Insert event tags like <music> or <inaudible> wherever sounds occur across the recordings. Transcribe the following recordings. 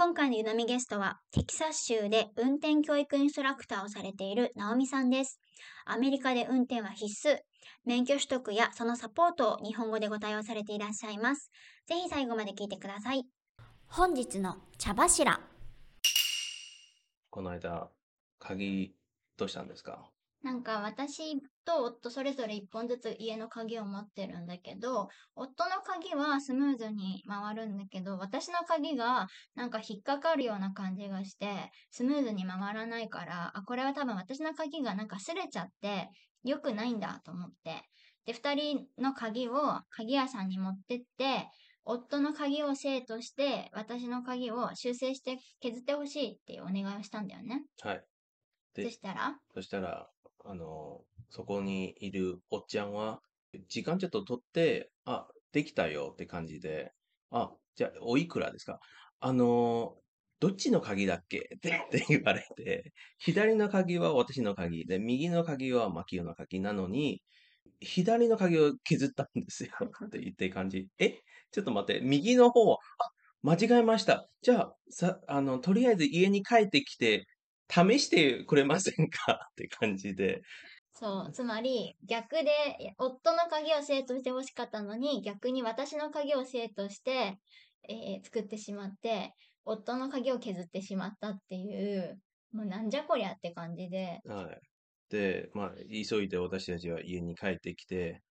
今回の湯飲みゲストは、テキサス州で運転教育インストラクターをされているナオミさんです。アメリカで運転は必須。免許取得やそのサポートを日本語でご対応されていらっしゃいます。ぜひ最後まで聞いてください。本日の茶柱。この間、鍵どうしたんですか？なんか私と夫それぞれ1本ずつ家の鍵を持ってるんだけど、夫の鍵はスムーズに回るんだけど、私の鍵がなんか引っかかるような感じがして、スムーズに回らないから、あ、これは多分私の鍵がなんか擦れちゃって、良くないんだと思って。で、2人の鍵を鍵屋さんに持ってって、夫の鍵を生として、私の鍵を修正して削ってほしいっていうお願いをしたんだよね。はい。でそしたら、そしたら、あの、そこにいるおっちゃんは、時間ちょっと取って、あ、できたよって感じで、あ、じゃあ、おいくらですか？あの、どっちの鍵だっけ？<laughs> って言われて、左の鍵は私の鍵で、右の鍵はマキオの鍵なのに、左の鍵を削ったんですよ <laughs> って言って感じ。え？ちょっと待って、右の方は、あ、間違えました。じゃあ、さ、あの、とりあえず家に帰ってきて、試してくれませんか？って感じで。そう、つまり逆で夫の鍵を生徒してほしかったのに逆に私の鍵を生徒して、えー作ってしまって夫の鍵を削ってしまったっていうもうなんじゃこりゃって感じではい。で、まあ、急いで私たちは家に帰ってきて、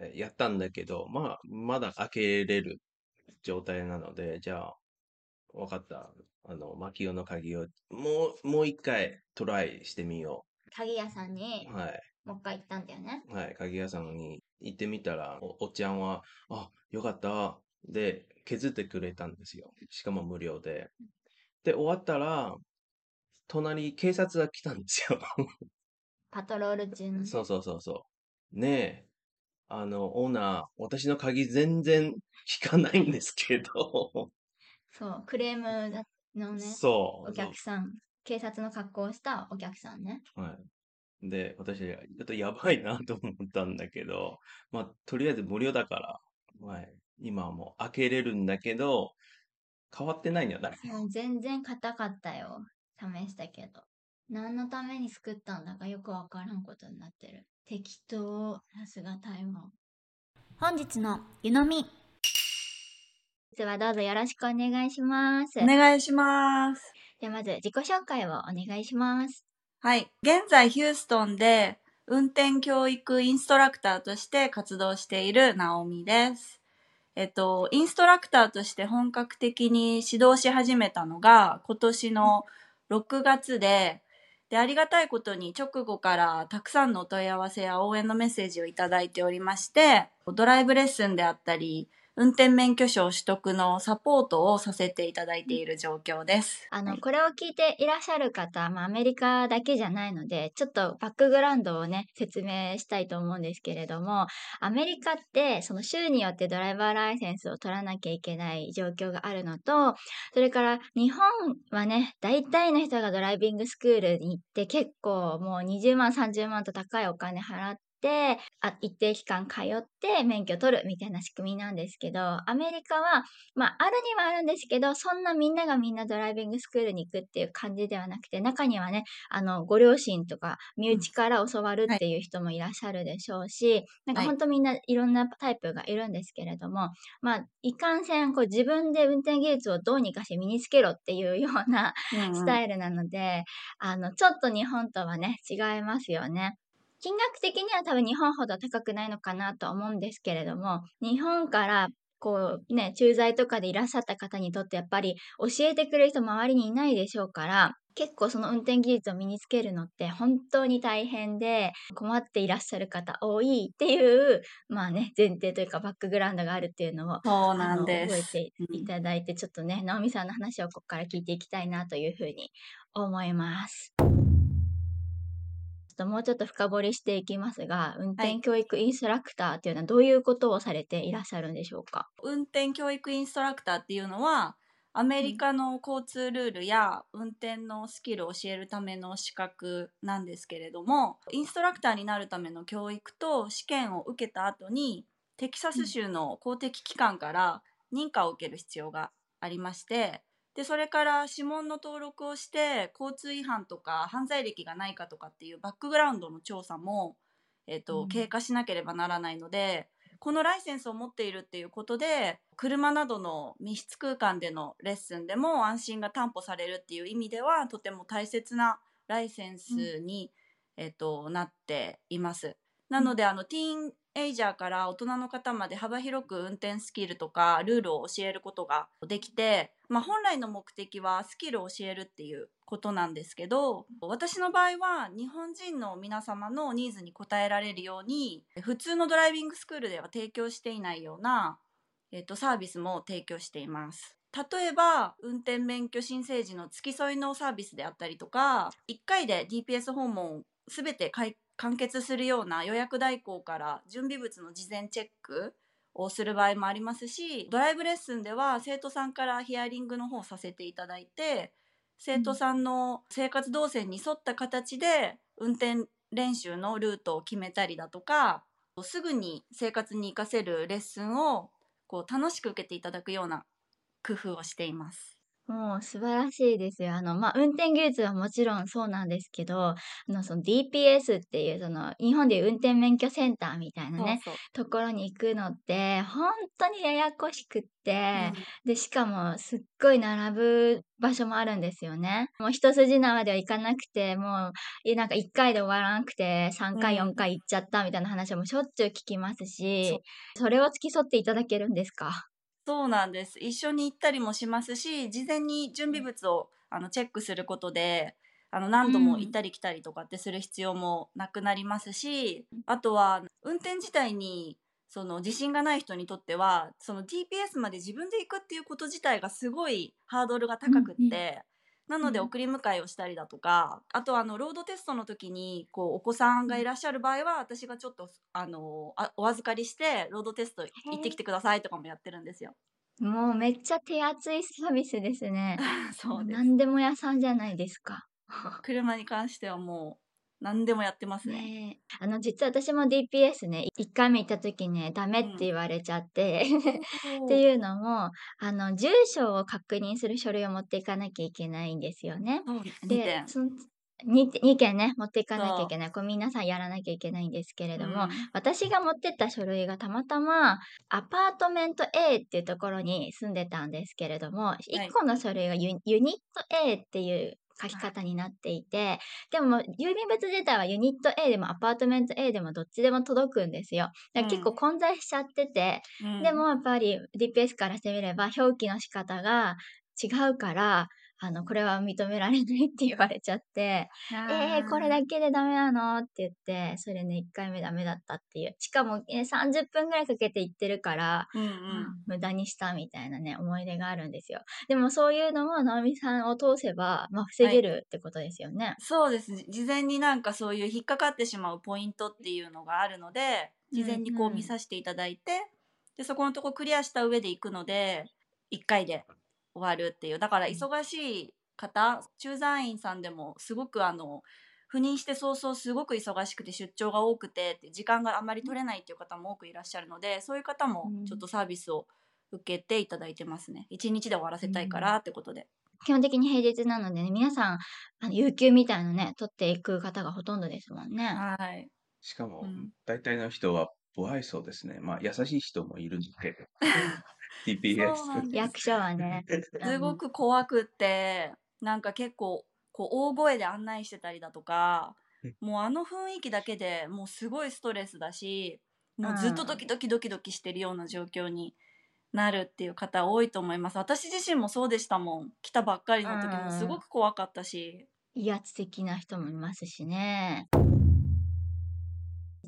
えやったんだけど、まあ、まだ開けれる状態なので、じゃあ、わかった。あの、マキオの鍵を、もう、もう一回トライしてみよ鍵屋さんにう。はい。もう一回行ったんだよね。はい。鍵屋さんに行ってみたら、おおっちゃんは、あ、よかった。で、削ってくれたんですよ。しかも無料で。で、終わったら、隣、警察が来たんですよ。<laughs> パトロール中のね。そうそうそうそう。ねえ、あの、オーナー、私の鍵全然引かないんですけど、そうクレームだのねそう。お客さん警察の格好をしたお客さんね。はい。で、私、ちょっとやばいなと思ったんだけど、まあ、とりあえず無料だから、はい、今はもう開けれるんだけど、変わってないんだな。もう全然硬かったよ。試したけど。何のために作ったんだかよくわからんことになってる。適当。さすが台湾。本日の湯飲み。実はどうぞよろしくお願いします。お願いします。ではまず自己紹介をお願いします。はい。現在、ヒューストンで運転教育インストラクターとして活動しているナオミです。えっと、インストラクターとして本格的に指導し始めたのが今年の6月で、で、ありがたいことに直後からたくさんのお問い合わせや応援のメッセージをいただいておりまして、ドライブレッスンであったり、運転免許証取得のサポートをさせていただいている状況です。あの、はこれを聞いていらっしゃる方、まあ、アメリカだけじゃないので、ちょっとバックグラウンドをね、説明したいと思うんですけれども、アメリカって、その州によってドライバーライセンスを取らなきゃいけない状況があるのと、それから日本はね、大体の人がドライビングスクールに行って結構もう20万、30万と高いお金払っ、あ一定期間通って免許取るみたいな仕組みなんですけど、アメリカはまあ、あるにはあるんですけど、そんなみんながみんなドライビングスクールに行くっていう感じではなくて、中にはね、あの、ご両親とか、身内から教わるっていう人もいらっしゃるでしょうし、なんかはい。本当みんないろんなタイプがいるんですけれども、まあ、いかんせん、こう自分で運転技術をどうにかして身につけろっていうようなスタイルなので、あの、ちょっと日本とはね、違いますよね。金額的には多分日本ほど高くないのかなとは思うんですけれども、日本からこうね、駐在とかでいらっしゃった方にとってやっぱり教えてくれる人周りにいないでしょうから、結構その運転技術を身につけるのって本当に大変で困っていらっしゃる方多いっていう、まあね、前提というかバックグラウンドがあるっていうのをそうなんです。覚えていただいて、ちょっとね、直美さんの話をここから聞いていきたいなというふうに思います。ともうちょっと深掘りしていきますが、運転はい。教育インストラクターっていうのはどういうことをされていらっしゃるんでしょうか？運転教育インストラクターっていうのは、アメうん。リカの交通ルールや運転のスキルを教えるための資格なんですけれども、インストラクターになるための教育と試験を受けた後に、テキサスうん。州の公的機関から認可を受ける必要がありまして、で、それから指紋の登録をして、交通違反とか犯罪歴がないかとかっていうバックグラウンドの調査も、えっうと、経ん。過しなければならないので、このライセンスを持っているっていうことで、車などの密室空間でのレッスンでも安心が担保されるっていう意味では、とても大切なライセンうん。スに、えっと、なっています。なうん。ので、あの、ティーンエイジャーから大人の方まで幅広く運転スキルとかルールを教えることができて、まあ、本来の目的はスキルを教えるっていうことなんですけど、私の場合は日本人の皆様のニーズに応えられるように、普通のドライビングスクールでは提供していないような、えっと、サービスも提供しています。例えば、運転免許申請時の付き添いのサービスであったりとか、1回で DPS 訪問すべて完結するような予約代行から準備物の事前チェックをする場合もありますし、ドライブレッスンでは生徒さんからヒアリングの方をさせていただいて、う生徒ん。さんの生活動線に沿った形で運転練習のルートを決めたりだとか、すぐに生活に活かせるレッスンをこう楽しく受けていただくような工夫をしています。もう素晴らしいですよ。あの、まあ、運転技術はもちろんそうなんですけど、あの、その DPS っていうその日本でいう運転免許センターみたいなね、そうそう。ところに行くのってほんとにややこしくっうて、ん。で、しかもすっごい並ぶ場所もあるんですよね。もう一筋縄ではいかなくて、もう、え、なんか1回で終わらなくて3回4うん。回行っちゃったみたいな話はもうしょっちゅう聞きます。し、それを付き添っていただけるんですか？そうなんです。一緒に行ったりもしますし、事前に準うん。備物をあのチェックすることで、あのう何度も行っん。たり来たりとかってする必要もなくなりますし、うん。あとは運転自体にその自信がない人にとっては、その DPS まで自分で行くっていうこと自体がすごいハードルがう高くっ。て、なのでうん。送り迎えをしたりだとか、あとはあのロードテストの時にこうお子さんうん。がいらっしゃる場合は、私がちょっとあの、あお預かりしてロードテスト。行ってきてくださいとかもやってるんですよ。もうめっちゃ手厚いサービスですね。も <laughs> そううです。何でも屋さんじゃないですか。<laughs> 車に関してはもう何でもやってますね。ねえ。あの、実は私も DPS ね、1回目行った時ね、ダメってうん。言われちゃって <laughs> っておお。いうのも、あの、住所を確認する書類を持っていかなきゃいけないんですよね。そう、2で、点。そのに2件ね、持っていかなきゃいそけない。これ皆さんやらなきゃいけないんですけれう。ども、うん。私が持ってった書類がたまたまアパートメント A っていうところに住んでたんですけれども、は1い。個の書類がユユニット A っていう書きあ、方になっていて、でも郵便物自体はユニット A でもアパートメント A でもどっちでも届くんですよ。だうから結構ん。混在しちゃってて、うん。でもやっぱり DPS からしてみれば表記の仕方が違うから、あの、これは認められないって言われちゃって、えー、これあだけでダメなの？って言って、それね、1回目ダメだったっていう。しかも、え、30分ぐらいかけて行ってるから、うんうまあ、ん。無駄にしたみたいなね、思い出があるんですよ。でもそういうのも、直美さんを通せば、まあ、防はい。げるってことですよね。そうです。じ事前になんかそういう引っかかってしまうポイントっていうのがあるので、事前うんにこう見うん。させていただいて、で、そこのとこクリアした上で行くので、1回で終わるっていう。だからうん。忙しい方、駐在員さんでもすごくあの、赴任して早々すごく忙しくて出張が多くてって時間があんまり取れないっていう方も多くいらっしゃるので、そういう方うもちょっん。とサービスを受けていただいてますね。1日で終わらうせたいかん。らってことで。基本的に平日なのでね、皆さん、あの、有給みたいのね、取っていく方がほとんどですもんね。はい。しかも、うん。大体の人は不愛想ですね。まあ、優しい人もいるんですけど。そ <laughs> う TPS。役所はね。<laughs> うん。すごく怖くって、なんか結構、こう大声で案内してたりだとか、もうあの雰囲気だけでもうすごいストレスだし、うもうずっとドん。キドキドキドキしてるような状況になるっていう方多いと思います。私自身もそうでしたもん。来たばっかりうの時もすごん。く怖かったし。威圧的な人もいますしね。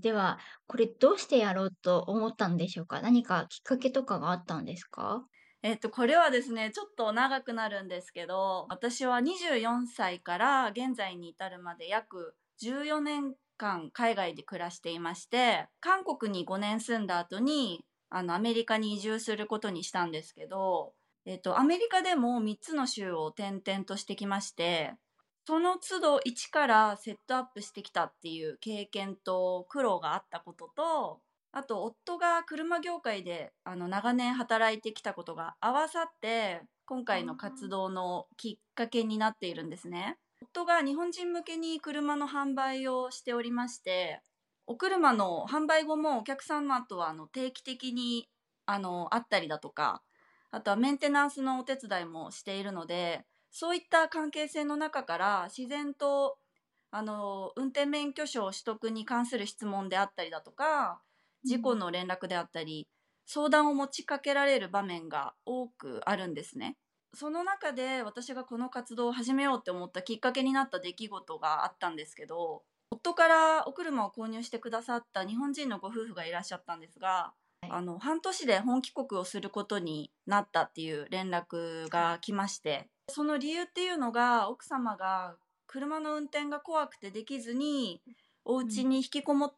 では、これどうしてやろうと思ったんでしょうか？何かきっかけとかがあったんですか？えっと、これはですね、ちょっと長くなるんですけど、私は24歳から現在に至るまで約14年間海外で暮らしていまして韓国に5年住んだ後にあのアメリカに移住することにしたんですけど、えっと、アメリカでも3つの州を転々としてきましてその都度一からセットアップしてきたっていう経験と苦労があったこととあと夫が車業界であの長年働いてきたことが合わさって今回の活動のきっかけになっているんですね。夫が日本人向けに車の販売をしておりましてお車の販売後もお客様とはあの定期的にあの会ったりだとかあとはメンテナンスのお手伝いもしているのでそういった関係性の中から自然とあの運転免許証取得に関する質問であったりだとか事故の連絡であったり、相談を持ちかけられる場面が多くあるんですね。その中で私がこの活動を始めようって思ったきっかけになった出来事があったんですけど夫からお車を購入してくださった日本人のご夫婦がいらっしゃったんですが、はい、あの半年で本帰国をすることになったっていう連絡が来ましてその理由っていうのが奥様が車の運転が怖くてできずにお家に引きこもっ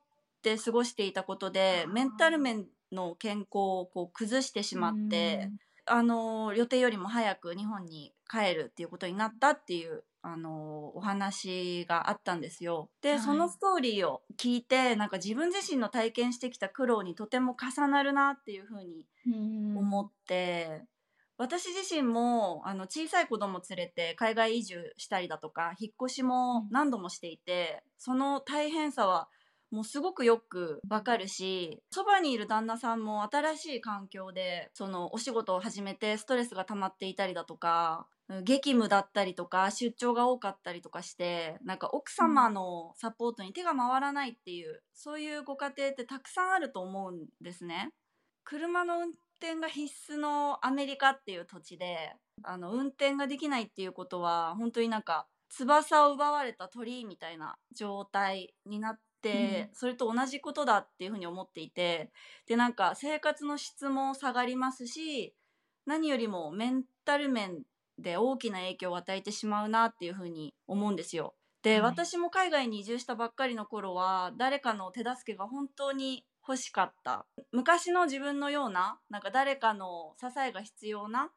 って過ごしていたことでメンタル面の健康をこう崩してしまって、あの予定よりも早く日本に帰るっていうことになったっていうあのお話があったんですよ。で、はい、そのストーリーを聞いてなんか自分自身の体験してきた苦労にとても重なるなっていうふうに思って。私自身もあの小さい子供連れて海外移住したりだとか引っ越しも何度もしていて、その大変さはもうすごくよくわかるしそばにいる旦那さんも新しい環境でそのお仕事を始めてストレスが溜まっていたりだとか激務だったりとか出張が多かったりとかしてなんか奥様のサポートに手が回らないっていう、そういうご家庭ってたくさんあると思うんですね。車の運転が必須のアメリカっていう土地であの運転ができないっていうことは本当になんか翼を奪われた鳥みたいな状態になって、それと同じことだっていうふうに思っていてでなんか生活の質も下がりますし何よりもメンタル面で大きな影響を与えてしまうなっていうふうに思うんですよ。で、はい、私も海外に移住したばっかりの頃は誰かの手助けが本当に欲しかった昔の自分のようななんか誰かの支えが必要な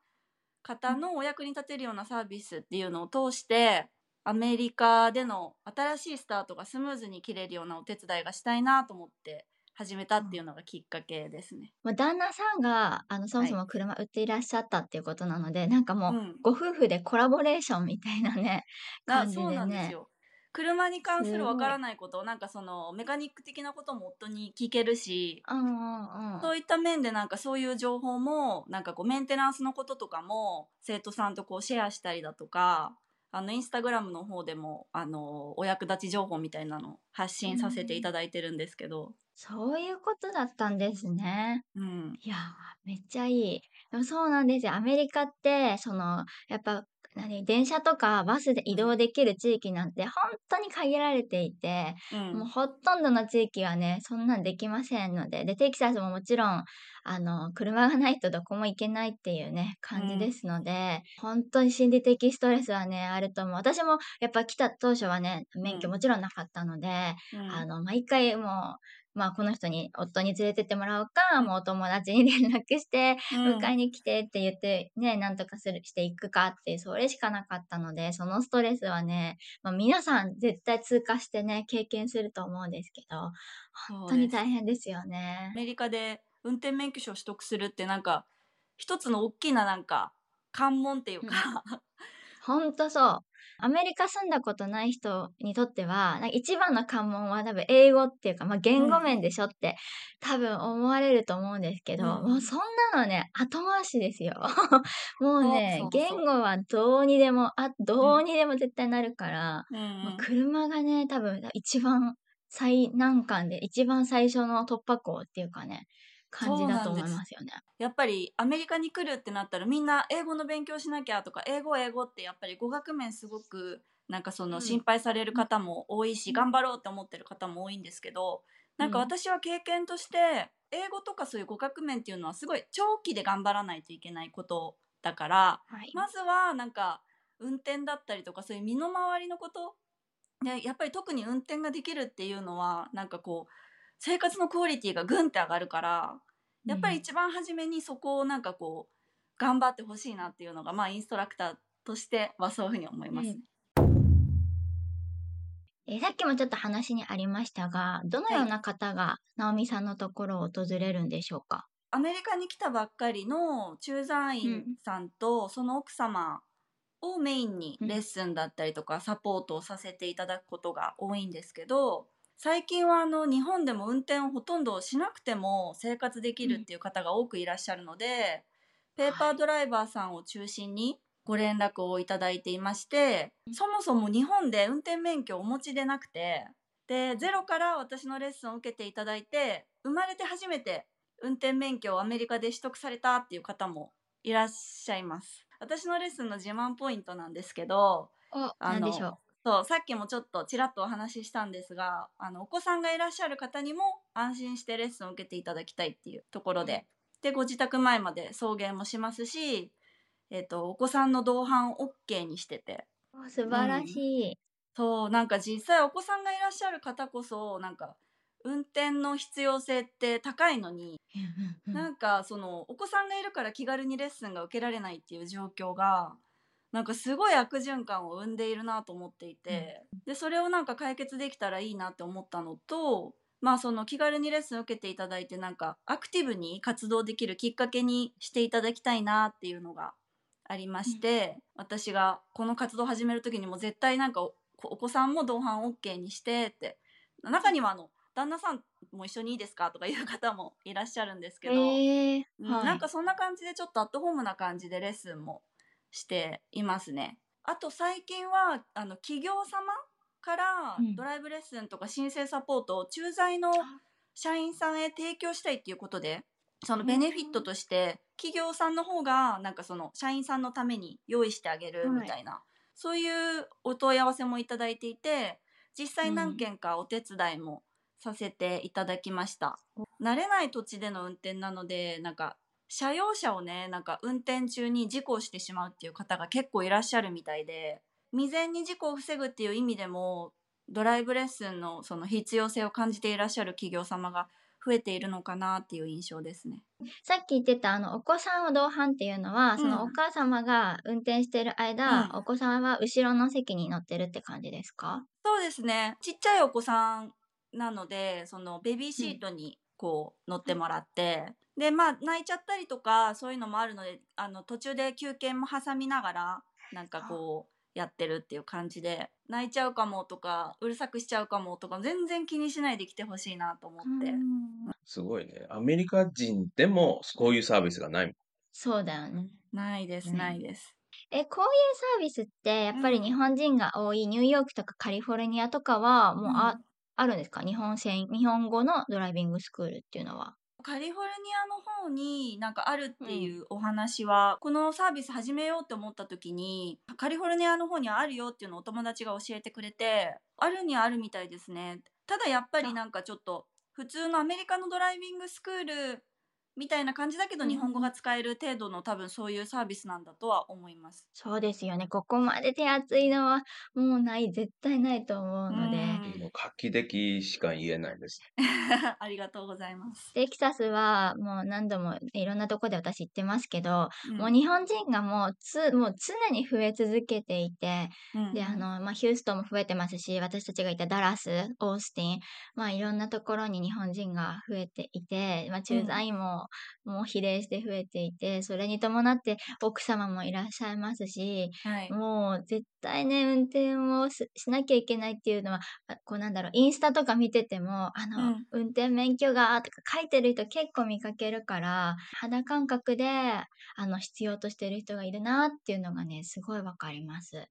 方のお役に立てるようなサービスっていうのを通してアメリカでの新しいスタートがスムーズに切れるようなお手伝いがしたいなと思って始めたっていうのがきっかけですね。まあ、旦那さんがあのそもそも車売っていらっしゃったっていうことなので、はい、なんかもう、うん、ご夫婦でコラボレーションみたいなね感じでね。そうなんですよ。車に関するわからないことなんかそのメカニック的なことも夫に聞けるし、うんうんうん、そういった面でなんかそういう情報もなんかこうメンテナンスのこととかも生徒さんとこうシェアしたりだとかあのインスタグラムの方でもあのお役立ち情報みたいなの発信させていただいてるんですけど、そういうことだったんですね。うん、いやめっちゃいい。でもそうなんですよ。アメリカってそのやっぱ何電車とかバスで移動できる地域なんて本当に限られていて、うん、もうほとんどの地域はねそんなんできませんので。でテキサスももちろんあの車がないとどこも行けないっていうね感じですので、うん、本当に心理的ストレスはねあると思う。私もやっぱ来た当初はね免許もちろんなかったので、うん、あの毎回もうまあ、この人に夫に連れてってもらおうか、もうお友達に連絡して、迎えに来てって言ってね、なんとかするしていくかってそれしかなかったのでそのストレスはね、まあ、皆さん絶対通過してね経験すると思うんですけど本当に大変ですよね。アメリカで運転免許証を取得するってなんか一つの大きななんか関門っていうか、うん、本当そうアメリカ住んだことない人にとっては、一番の関門は多分英語っていうか、まあ、言語面でしょって、多分思われると思うんですけど、うん、もうそんなのね、後回しですよ。<laughs> もうね言語はどうにでも、あ、どうにでも絶対なるから、うん車がね、多分一番最難関で、一番最初の突破口っていうかね、感じだと思いますよね。やっぱりアメリカに来るってなったらみんな英語の勉強しなきゃとか英語英語ってやっぱり語学面すごくなんかその心配される方も多いし、うん、頑張ろうって思ってる方も多いんですけどなんか私は経験として英語とかそういう語学面っていうのはすごい長期で頑張らないといけないことだから、はい、まずはなんか運転だったりとかそういう身の回りのことでやっぱり特に運転ができるっていうのはなんかこう生活のクオリティがぐんって上がるからやっぱり一番初めにそこをなんかこう頑張ってほしいなっていうのがまあインストラクターとしてはそういうふうに思います。うん。えーさっきもちょっと話にありましたが、どのような方が直美さんのところを訪れるんでしょうか？アメリカに来たばっかりの駐在員さんとその奥様をメインにレッスンだったりとかサポートをさせていただくことが多いんですけど最近はあの日本でも運転をほとんどしなくても生活できるっていう方が多くいらっしゃるので、ペーパードライバーさんを中心にご連絡をいただいていまして、そもそも日本で運転免許をお持ちでなくてでゼロから私のレッスンを受けていただいて生まれて初めて運転免許をアメリカで取得されたっていう方もいらっしゃいます。私のレッスンの自慢ポイントなんですけど、お、あのでしょう？そう、さっきもちょっとちらっとお話ししたんですが、あの、お子さんがいらっしゃる方にも安心してレッスンを受けていただきたいっていうところで、で、ご自宅前まで送迎もしますし、えっ、と、お子さんの同伴 OK にしてて、お素晴らしい。そう、なんか実際お子さんがいらっしゃる方こそ、なんか、運転の必要性って高いのに、うんうんうん。なんかそのお子さんがいるから気軽にレッスンが受けられないっていう状況がなんかすごい悪循環を生んでいるなと思っていて、でそれをなんか解決できたらいいなって思ったのとまあその気軽にレッスン受けていただいてなんかアクティブに活動できるきっかけにしていただきたいなっていうのがありまして、私がこの活動を始める時にも絶対なんかおお子さんも同伴 OK にしてって中にはあの旦那さんも一緒にいいですか？とかいう方もいらっしゃるんですけど、へえうんはい。なんかそんな感じでちょっとアットホームな感じでレッスンもしていますね。あと最近はあの企業様からうん。ドライブレッスンとか申請サポートを駐在の社員さんへ提供したいっていうことでそのベネフィットとして企業さんの方がなんかその社員さんのために用意してあげるみたいな、そういうお問い合わせもいただいていて実際何件かお手伝いもさせていただきました。慣れない土地での運転なのでなんか車用車をねなんか運転中に事故をしてしまうっていう方が結構いらっしゃるみたいで未然に事故を防ぐっていう意味でもドライブレッスンのその必要性を感じていらっしゃる企業様が増えているのかなっていう印象ですね。さっき言ってたあのお子さんを同伴っていうのは、そのお母様が運転してる間、うん。お子さんは後ろの席に乗ってるって感じですか？そうですね。ちっちゃいお子さんなのでそのベビーシートにこう乗ってもらって、でまあ泣いちゃったりとかそういうのもあるのであの途中で休憩も挟みながらなんかこうやってるっていう感じで泣いちゃうかもとかうるさくしちゃうかもとか全然気にしないで来てほしいなと思って。うんすごいね。アメリカ人でもこういうサービスがない。そうだよね。ないです、うんないです。え、こういうサービスって、やっぱりうん日本人が多いニューヨークとかカリフォルニアとかは、もうあ、うんあるんですか？日本専、日本語のドライビングスクールっていうのは。カリフォルニアの方になんかあるっていうお話は、このサービス始めようって思った時にカリフォルニアの方にはあるよっていうのをお友達が教えてくれてあるにはあるみたいですね。ただやっぱりなんかちょっと普通のアメリカのドライビングスクールみたいな感じだけどうん日本語が使える程度の多分そういうサービスなんだとは思います。そうですよね。ここまで手厚いのはもうない、絶対ないと思うので。うんもう画期的しか言えないです。<laughs> ありがとうございます。テキサスはもう何度もいろんなとこで私行ってますけど、うんもう日本人がもうつ、もう常に増え続けていて、うんで、あの、まあ、ヒューストンも増えてますし、私たちがいたダラス、オースティン、まあ、いろんなところに日本人が増えていて、まあ、駐在員も、もう比例して増えていて、それに伴って奥様もいらっしゃいますし、はいもう絶対ね、運転をししなきゃいけないっていうのは、あこうなんだろう、インスタとか見てても、あの、うん運転免許がとか書いてる人結構見かけるから、肌感覚で、あの、必要としてる人がいるなっていうのがね、すごいわかります。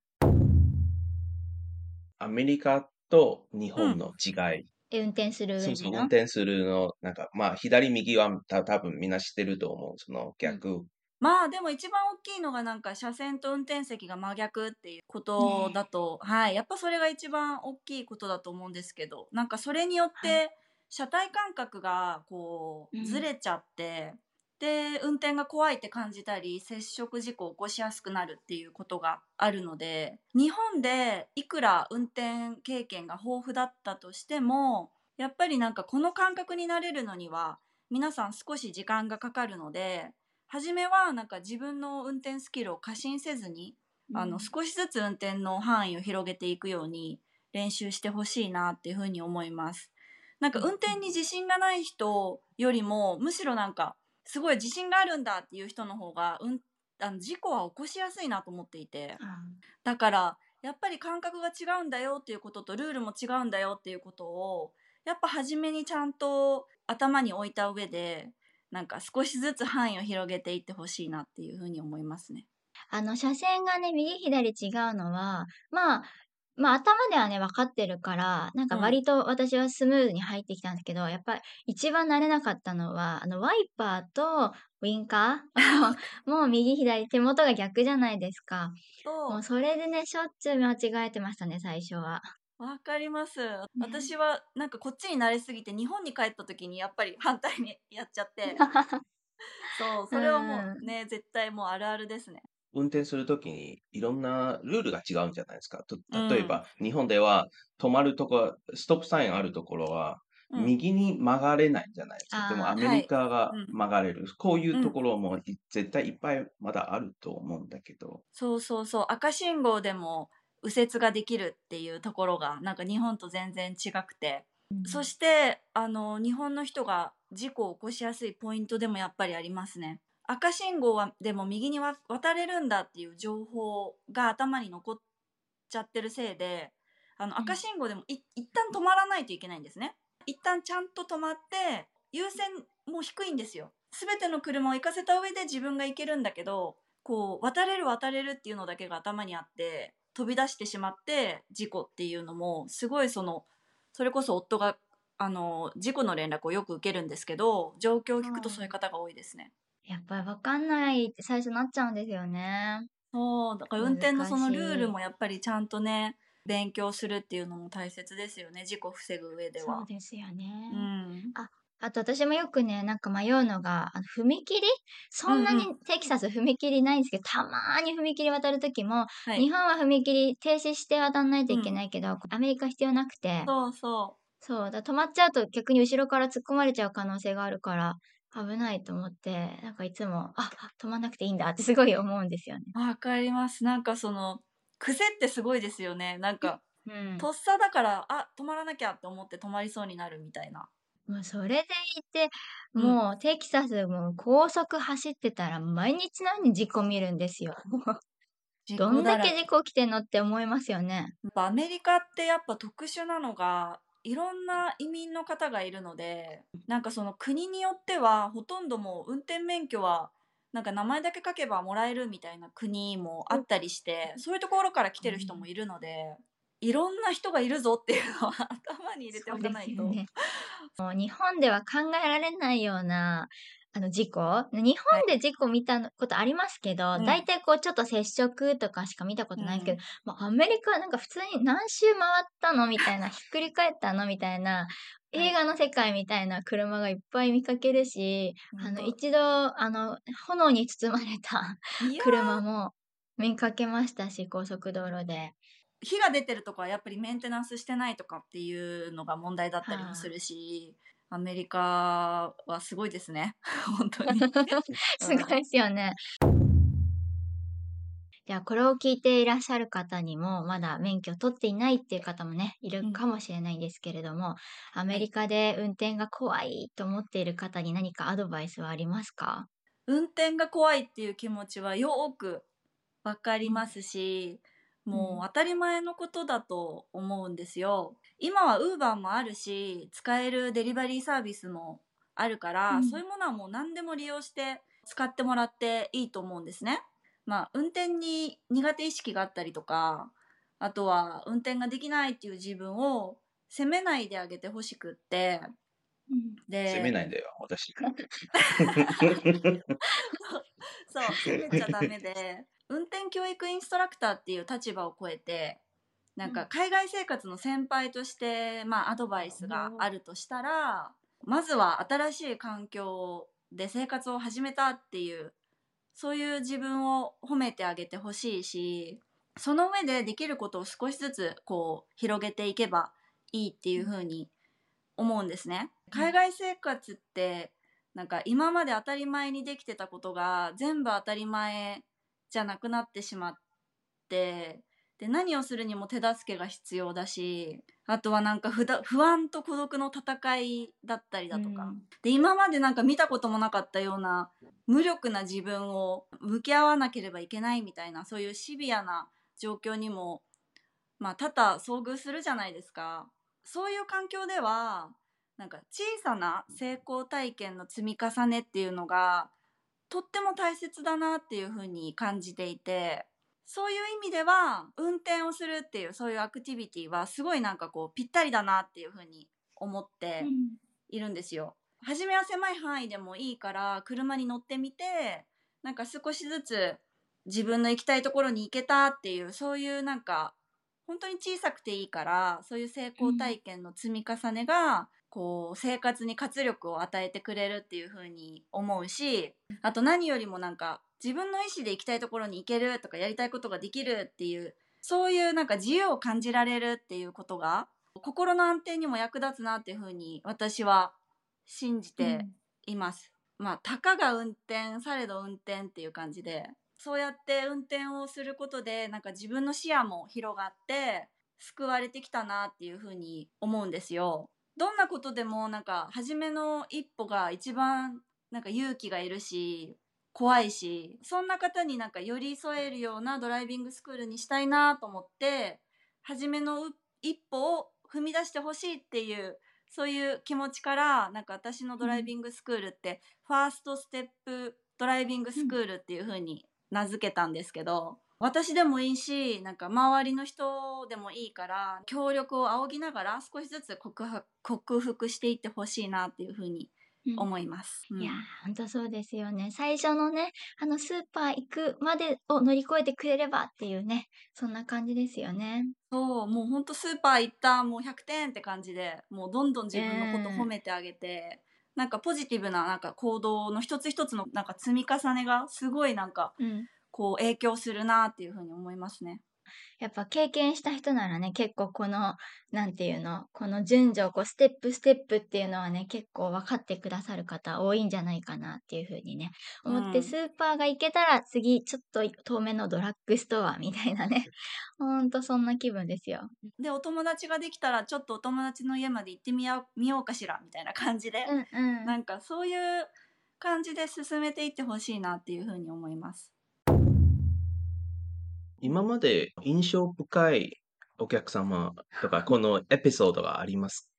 アメリカと日本の違い。え運転するそうそう、上での？運転するの、なんか、まあ、左右はた多分みんな知ってると思う。その逆。まあでも一番大きいのがなんか車線と運転席が真逆っていうことだと、はいやっぱそれが一番大きいことだと思うんですけどなんかそれによっはて車体感覚がこううんずれちゃって、で運転が怖いって感じたり接触事故を起こしやすくなるっていうことがあるので日本でいくら運転経験が豊富だったとしてもやっぱりなんかこの感覚になれるのには皆さん少し時間がかかるので初めはなんか自分の運転スキルを過信せずに、あの少しずつ運転の範囲を広げていくように練習してほしいなっていうふうに思います。なんか運転に自信がない人よりもむしろなんかすごい自信があるんだっていう人の方が、うん、あの事故は起こしやすいなと思っていてだからやっぱり感覚が違うんだよっていうこととルールも違うんだよっていうことをやっぱ初めにちゃんと頭に置いた上でなんか少しずつ範囲を広げていってほしいなっていうふうに思いますね。あの、車線がね、右左違うのは、まあ、まあ頭ではね、分かってるから、なんかうん割と私はスムーズに入ってきたんですけど、やっぱり一番慣れなかったのは、あの、ワイパーとウインカー <laughs> もう右左手元が逆じゃないですか。もとうそれでね、しょっちゅう間違えてましたね、最初は。<laughs> わかります。私はなんかこっちに慣れすぎて日本に帰った時にやっぱり反対にやっちゃって <laughs> そうそれはもうね、絶対もうあるあるですね。運転するときにいろんなルールが違うんじゃないですか。とうん例えば、日本では止まるとこ、ストップサインあるところは、うん右に曲がれないじゃないですか。あーでもアメリカがはいうん曲がれる。こういうところもい絶対いっぱいまだあると思うんだけど。そうそうそう赤信号でも右折ができるっていうところがなんか日本と全然違くて、そしてあの日本の人が事故を起こしやすいポイントでもやっぱりありますね。赤信号はでも右にわ渡れるんだっていう情報が頭に残っちゃってるせいであのうん赤信号でもい一旦止まらないといけないんですね。一旦ちゃんと止まって優先もう低いんですよ。全ての車を行かせた上で自分が行けるんだけどこう渡れる渡れるっていうのだけが頭にあって飛び出してしまって事故っていうのもすごいそのそれこそ夫があの事故の連絡をよく受けるんですけど状況を聞くとそういう方が多いですね。やっぱり分かんないって最初なっちゃうんですよね。そうだから運転のそのルールもやっぱりちゃんとね勉強するっていうのも大切ですよね事故を防ぐ上では。そうですよね。うん、あと私もよくね、なんか迷うのが、あの踏切？そんなうんにテキサス踏切ないんですけど、たまーに踏切渡るときも、はい、日本は踏切停止して渡んないといけないけど、アメリカ必要なくて、そうそそう、だ止まっちゃうと逆に後ろから突っ込まれちゃう可能性があるから、危ないと思って、なんかいつも、あ、止まんなくていいんだってすごい思うんですよね。うわかりますなんかその癖ってすごいですよねなんかうん。とっさだからあ止まらなきゃって思って止まりそうになるみたいな。もうそれでいて、うんもうテキサスも高速走ってたら毎日のように事故見るんですよ。<laughs> どんだけ事故起きてんのって思いますよね。アメリカってやっぱ特殊なのがいろんな移民の方がいるのでなんかその国によってはほとんどもう運転免許はなんか名前だけ書けばもらえるみたいな国もあったりしてそういうところから来てる人もいるのでいろんな人がいるぞっていうのは頭に入れておかないと。ね。もう日本では考えられないようなあの事故？日本で事故見たことありますけど、うん。大体こうちょっと接触とかしか見たことないんですけど、もうアメリカはなんか普通に何周回ったのみたいなひっくり返ったのみたいな <laughs> 映画の世界みたいな車がいっぱい見かけるし、あの一度あの炎に包まれた車も見かけましたし高速道路で。火が出てるとこはやっぱりメンテナンスしてないとかっていうのが問題だったりもするし、アメリカはすごいですね <laughs> 本当に。<laughs> すごいですよね。じゃあこれを聞いていらっしゃる方にもまだ免許を取っていないっていう方もねいるかもしれないんですけれども、アメリカで運転が怖いと思っている方に何かアドバイスはありますか？運転が怖いっていう気持ちはよくわかりますし、もう当たり前のことだと思うんですよ。今はウーバーもあるし使えるデリバリーサービスもあるから、うんそういうものはもう何でも利用して使ってもらっていいと思うんですね。まあ運転に苦手意識があったりとかあとは運転ができないっていう自分を責めないであげてほしくってで責めないんだよ、私。<laughs> そう責めちゃダメで運転教育インストラクターっていう立場を超えてなんうん。か海外生活の先輩として、まあ、アドバイスがあるとしたらまずは新しい環境で生活を始めたっていうそういう自分を褒めてあげてほしいしその上でできることを少しずつこう広げていけばいいっていう風に思うんですね。海外生活ってなんか今まで当たり前にできてたことが全部当たり前じゃなくなってしまってで何をするにも手助けが必要だしあとはなんか不だ不安と孤独の戦いだったりだとか、うん。で今までなんか見たこともなかったような無力な自分を向き合わなければいけないみたいなそういうシビアな状況にもまあ多々遭遇するじゃないですか。そういう環境ではなんか小さな成功体験の積み重ねっていうのがとっても大切だなっていうふうに感じていてそういう意味では運転をするっていうそういうアクティビティはすごいなんかこうぴったりだなっていうふうに思っているんですよ。初めは狭い範囲でもいいから車に乗ってみてなんか少しずつ自分の行きたいところに行けたっていうそういうなんか本当に小さくていいからそういう成功体験の積み重ねが、こう生活に活力を与えてくれるっていう風に思うしあと何よりもなんか自分の意思で行きたいところに行けるとかやりたいことができるっていうそういうなんか自由を感じられるっていうことが心の安定にも役立つなっていう風に私は信じています。まあたかが運転されど運転っていう感じでそうやって運転をすることでなんか自分の視野も広がって救われてきたなっていうふうに思うんですよ。どんなことでもなんか初めの一歩が一番なんか勇気がいるし怖いしそんな方になんか寄り添えるようなドライビングスクールにしたいなと思って初めのう一歩を踏み出してほしいっていうそういう気持ちからなんか私のドライビングスクールって、ファーストステップドライビングスクールっていう風に名付けたんですけど、私でもいいしなんか周りの人でもいいから協力を仰ぎながら少しずつ克服克服していってほしいなっていう風にうん思います。うんいやー、ほんとそうですよね。最初のね、あの、スーパー行くまでを乗り越えてくれればっていうね、そんな感じですよね。そうもうほんとスーパー行ったもう100点って感じでもうどんどん自分のことうん褒めてあげて、なんかポジティブななんか行動の一つ一つのなんか積み重ねがすごいなんかうん。こう影響するなっていうふうに思いますね。やっぱ経験した人ならね、結構この、なんていうの、この順序、こう、ステップステップっていうのはね、結構分かってくださる方多いんじゃないかなっていうふうにね、思って、うんスーパーが行けたら次、ちょっと遠めのドラッグストアみたいなね。<laughs> ほんとそんな気分ですよ。でお友達ができたらちょっとお友達の家まで行ってみよう見ようかしらみたいな感じで、うんうん。なんかそういう感じで進めていってほしいなっていうふうに思います。今まで印象深いお客様とか、このエピソードがあります、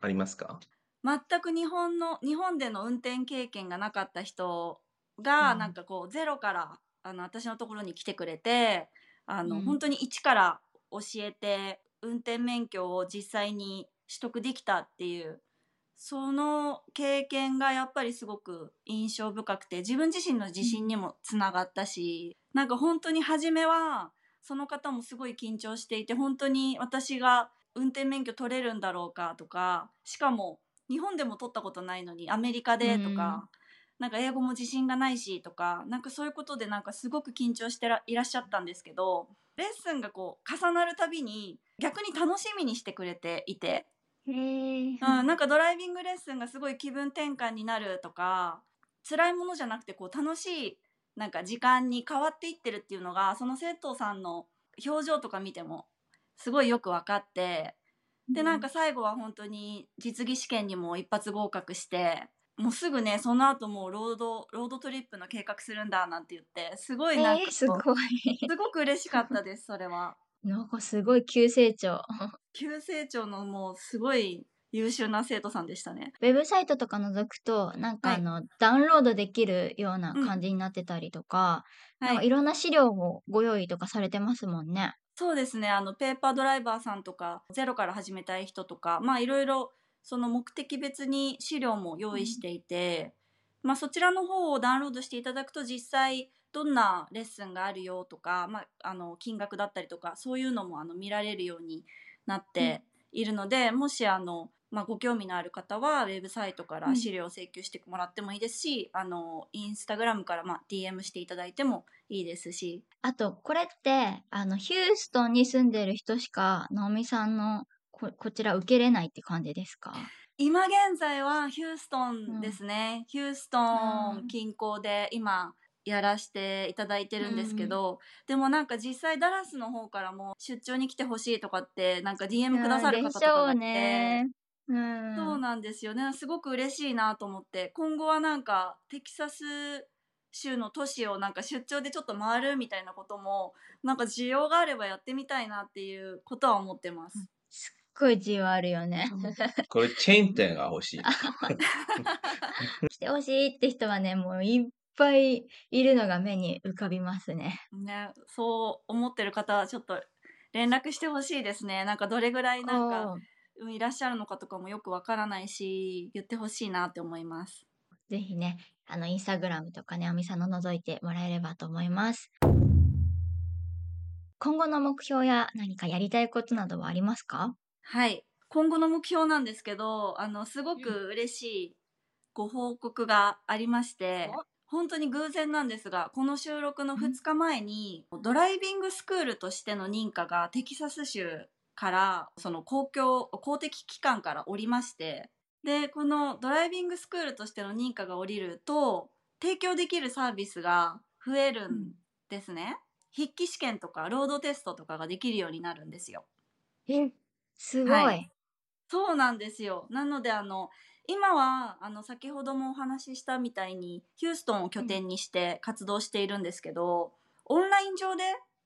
ありますか？全く日本の日本での運転経験がなかった人が、うん。なんかこうゼロからあの私のところに来てくれてあの、うん。本当に一から教えて運転免許を実際に取得できたっていうその経験がやっぱりすごく印象深くて自分自身の自信にもつながったし、なんか本当に初めはその方もすごい緊張していて本当に私が運転免許取れるんだろうかとかしかも日本でも取ったことないのにアメリカでとか、なんか英語も自信がないしとかなんかそういうことでなんかすごく緊張してらいらっしゃったんですけどレッスンがこう重なるたびに逆に楽しみにしてくれていて、へーうん、なんかドライビングレッスンがすごい気分転換になるとか辛いものじゃなくてこう楽しいなんか時間に変わっていってるっていうのがその生徒さんの表情とか見てもすごいよく分かってでなんか最後は本当に実技試験にも一発合格してもうすぐねその後もうロードロードトリップの計画するんだなんて言ってすごいなんかすごい。<laughs> すごく嬉しかったですそれは。なんかすごい急成長。<laughs> 急成長のもうすごい優秀な生徒さんでしたね。ウェブサイトとか覗くと、なんかはいあの、ダウンロードできるようなうん感じになってたりとか、なんはい、かいろんな資料をご用意とかされてますもんね。そうですねあのペーパードライバーさんとかゼロから始めたい人とかまあいろいろその目的別に資料も用意していて、まあ、そちらの方をダウンロードしていただくと実際どんなレッスンがあるよとか、まあ、あの金額だったりとかそういうのもあの見られるようになっているので、もしあのまあ、ご興味のある方はウェブサイトから資料を請求してもらってもいいですし、あのインスタグラムからまあ DM していただいてもいいですし。あと、これって、あの、ヒューストンに住んでる人しか、ナオミさんのこ、こちら受けれないって感じですか？今現在はヒューストンですね、ヒューストン近郊で今やらしていただいてるんですけど、でもなんか実際ダラスの方からも出張に来てほしいとかってなんか DM くださる方とかがいて、ね。うん。そうなんですよねすごく嬉しいなと思って今後はなんかテキサス州の都市をなんか出張でちょっと回るみたいなこともなんか需要があればやってみたいなっていうことは思ってます。すっごい需要あるよね。これチェーン店が欲しい。<laughs> 来てほしいって人はね、もういっぱいいるのが目に浮かびますね。ね、そう思ってる方はちょっと連絡してほしいですね。なんかどれぐらいなんかいらっしゃるのかとかもよくわからないし、言ってほしいなって思います。ぜひね、あの、インスタグラムとかね、あみさんの覗いてもらえればと思います。今後の目標や何かやりたいことなどはありますか？はい。今後の目標なんですけど、あの、すごく嬉しいご報告がありましてお、本当に偶然なんですが、この収録の2日前に、ドライビングスクールとしての認可がテキサス州から、その公共、公的機関から降りまして、で、このドライビングスクールとしての認可が降りると、提供できるサービスが増えるんですね。筆記試験とか、ロードテストとかができるようになるんですよ。え、すごい。はいそうなんですよ。なのであの今はあの先ほどもお話ししたみたいにヒューストンを拠点にして活動しているんですけど、オンライン上で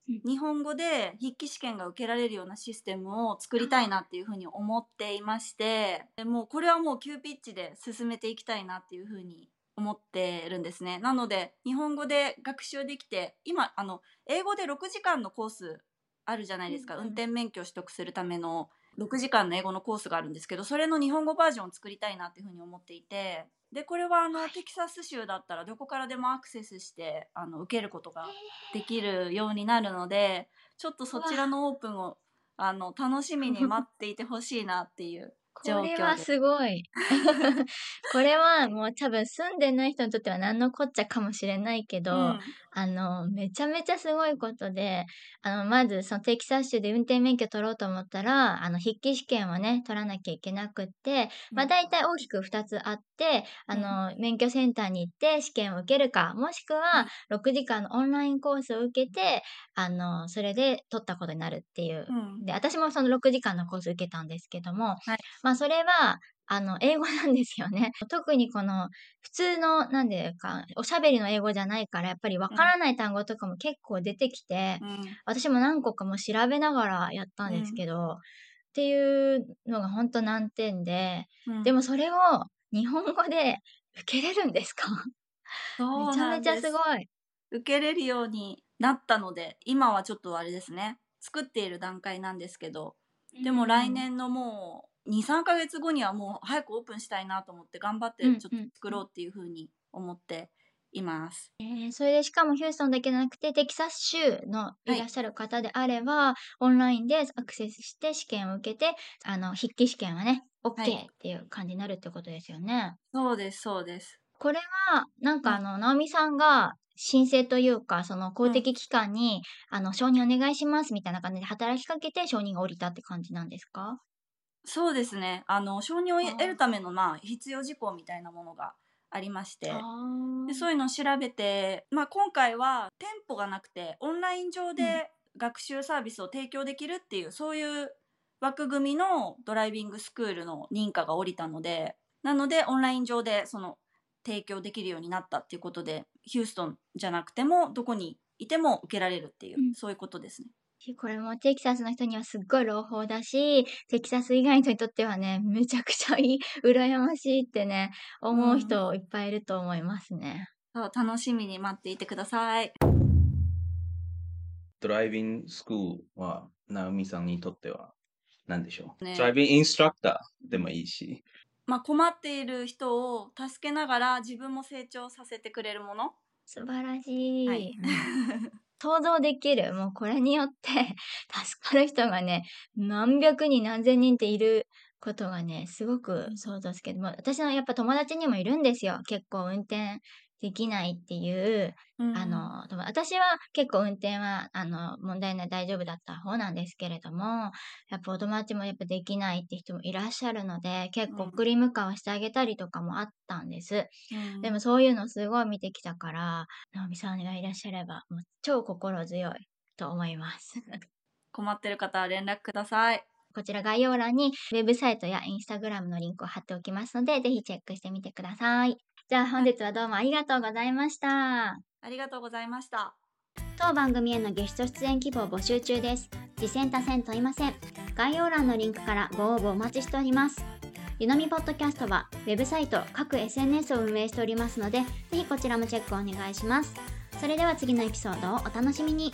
うん。日本語で筆記試験が受けられるようなシステムを作りたいなっていうふうに思っていましてでもうこれはもう急ピッチで進めていきたいなっていうふうに思ってるんですね。なので日本語で学習できて今あの英語で6時間のコースあるじゃないですか、運転免許を取得するための6時間の英語のコースがあるんですけどそれの日本語バージョンを作りたいなっていうふうに思っていてでこれはあのテキサス州だったらどこからでもアクセスしてあの受けることができるようになるのでちょっとそちらのオープンをあの楽しみに待っていてほしいなっていう状況これはで。すごい。<laughs> これはもう多分住んでない人にとっては何のこっちゃかもしれないけど、うん。あの、めちゃめちゃすごいことで、あの、まずそのテキサス州で運転免許取ろうと思ったら、あの、筆記試験をね、取らなきゃいけなくって、まあ大体大きく2つあって、あの、免許センターに行って試験を受けるか、もしくは6時間のオンラインコースを受けて、あの、それで取ったことになるっていう。うん。で、私もその6時間のコース受けたんですけども、はいまあそれは、あの、英語なんですよね。<laughs> 特にこの、普通の、なんでか、おしゃべりの英語じゃないから、やっぱりわからない単語とかも結構出てきて、うん。私も何個かも調べながらやったんですけど、っていうのが本当難点で、うん。でもそれを日本語で受けれるんですか？<laughs> めちゃめちゃすごい。受けれるようになったので今はちょっとあれですね。作っている段階なんですけどでも来年のもう23ヶ月後にはもう早くオープンしたいなと思って頑張ってちょっと作ろうっていうふうに思っています。えーそれでしかもヒューストンだけじゃなくてテキサス州のいらっしゃる方であれば、オンラインでアクセスして試験を受けてあの筆記試験はね OK はいっていう感じになるってことですよね。そうですそうです。これはなんかうんあの、直美さんが申請というかその公的機関に、あの承認お願いしますみたいな感じで働きかけて承認が下りたって感じなんですか？そうですね。あの承認を得るためのまあ必要事項みたいなものがありまして。あでそういうのを調べて、まあ、今回は店舗がなくてオンライン上で学習サービスを提供できるっていう、そういう枠組みのドライビングスクールの認可が下りたのでなのでオンライン上でその提供できるようになったっていうことでヒューストンじゃなくてもどこにいても受けられるっていう、うん。そういうことですね。これもテキサスの人にはすっごい朗報だし、テキサス以外の人にとってはね、めちゃくちゃいい、羨ましいってね、思う人いっぱいいると思いますね。そう楽しみに待っていてください。ドライビングスクールは、ナオミさんにとっては何でしょう、ねドライビングインストラクターでもいいし。まあ、困っている人を助けながら自分も成長させてくれるもの。素晴らしい。はいうん想像できる。もうこれによって <laughs> 助かる人がね、何百人何千人っていることがね、すごく想像つけども、私のやっぱ友達にもいるんですよ。結構運転できないっていう、うんあ、の、私は結構運転は、あの、問題ない大丈夫だった方なんですけれども、やっぱお友達もやっぱできないって人もいらっしゃるので、結構うん送り迎えをしてあげたりとかもあったんです。うんでもそういうのすごい見てきたから、直美さんがいらっしゃれば、もう超心強いと思います。困ってる方は連絡ください。こちら概要欄にウェブサイトやインスタグラムのリンクを貼っておきますので、ぜひチェックしてみてください。じゃあ本日はどうもありがとうございました。ありがとうございました。当番組へのゲスト出演希望募集中です。次戦多戦問いません。概要欄のリンクからご応募お待ちしております。ゆのみポッドキャストはウェブサイト、各 SNS を運営しておりますので、ぜひこちらもチェックお願いします。それでは次のエピソードをお楽しみに。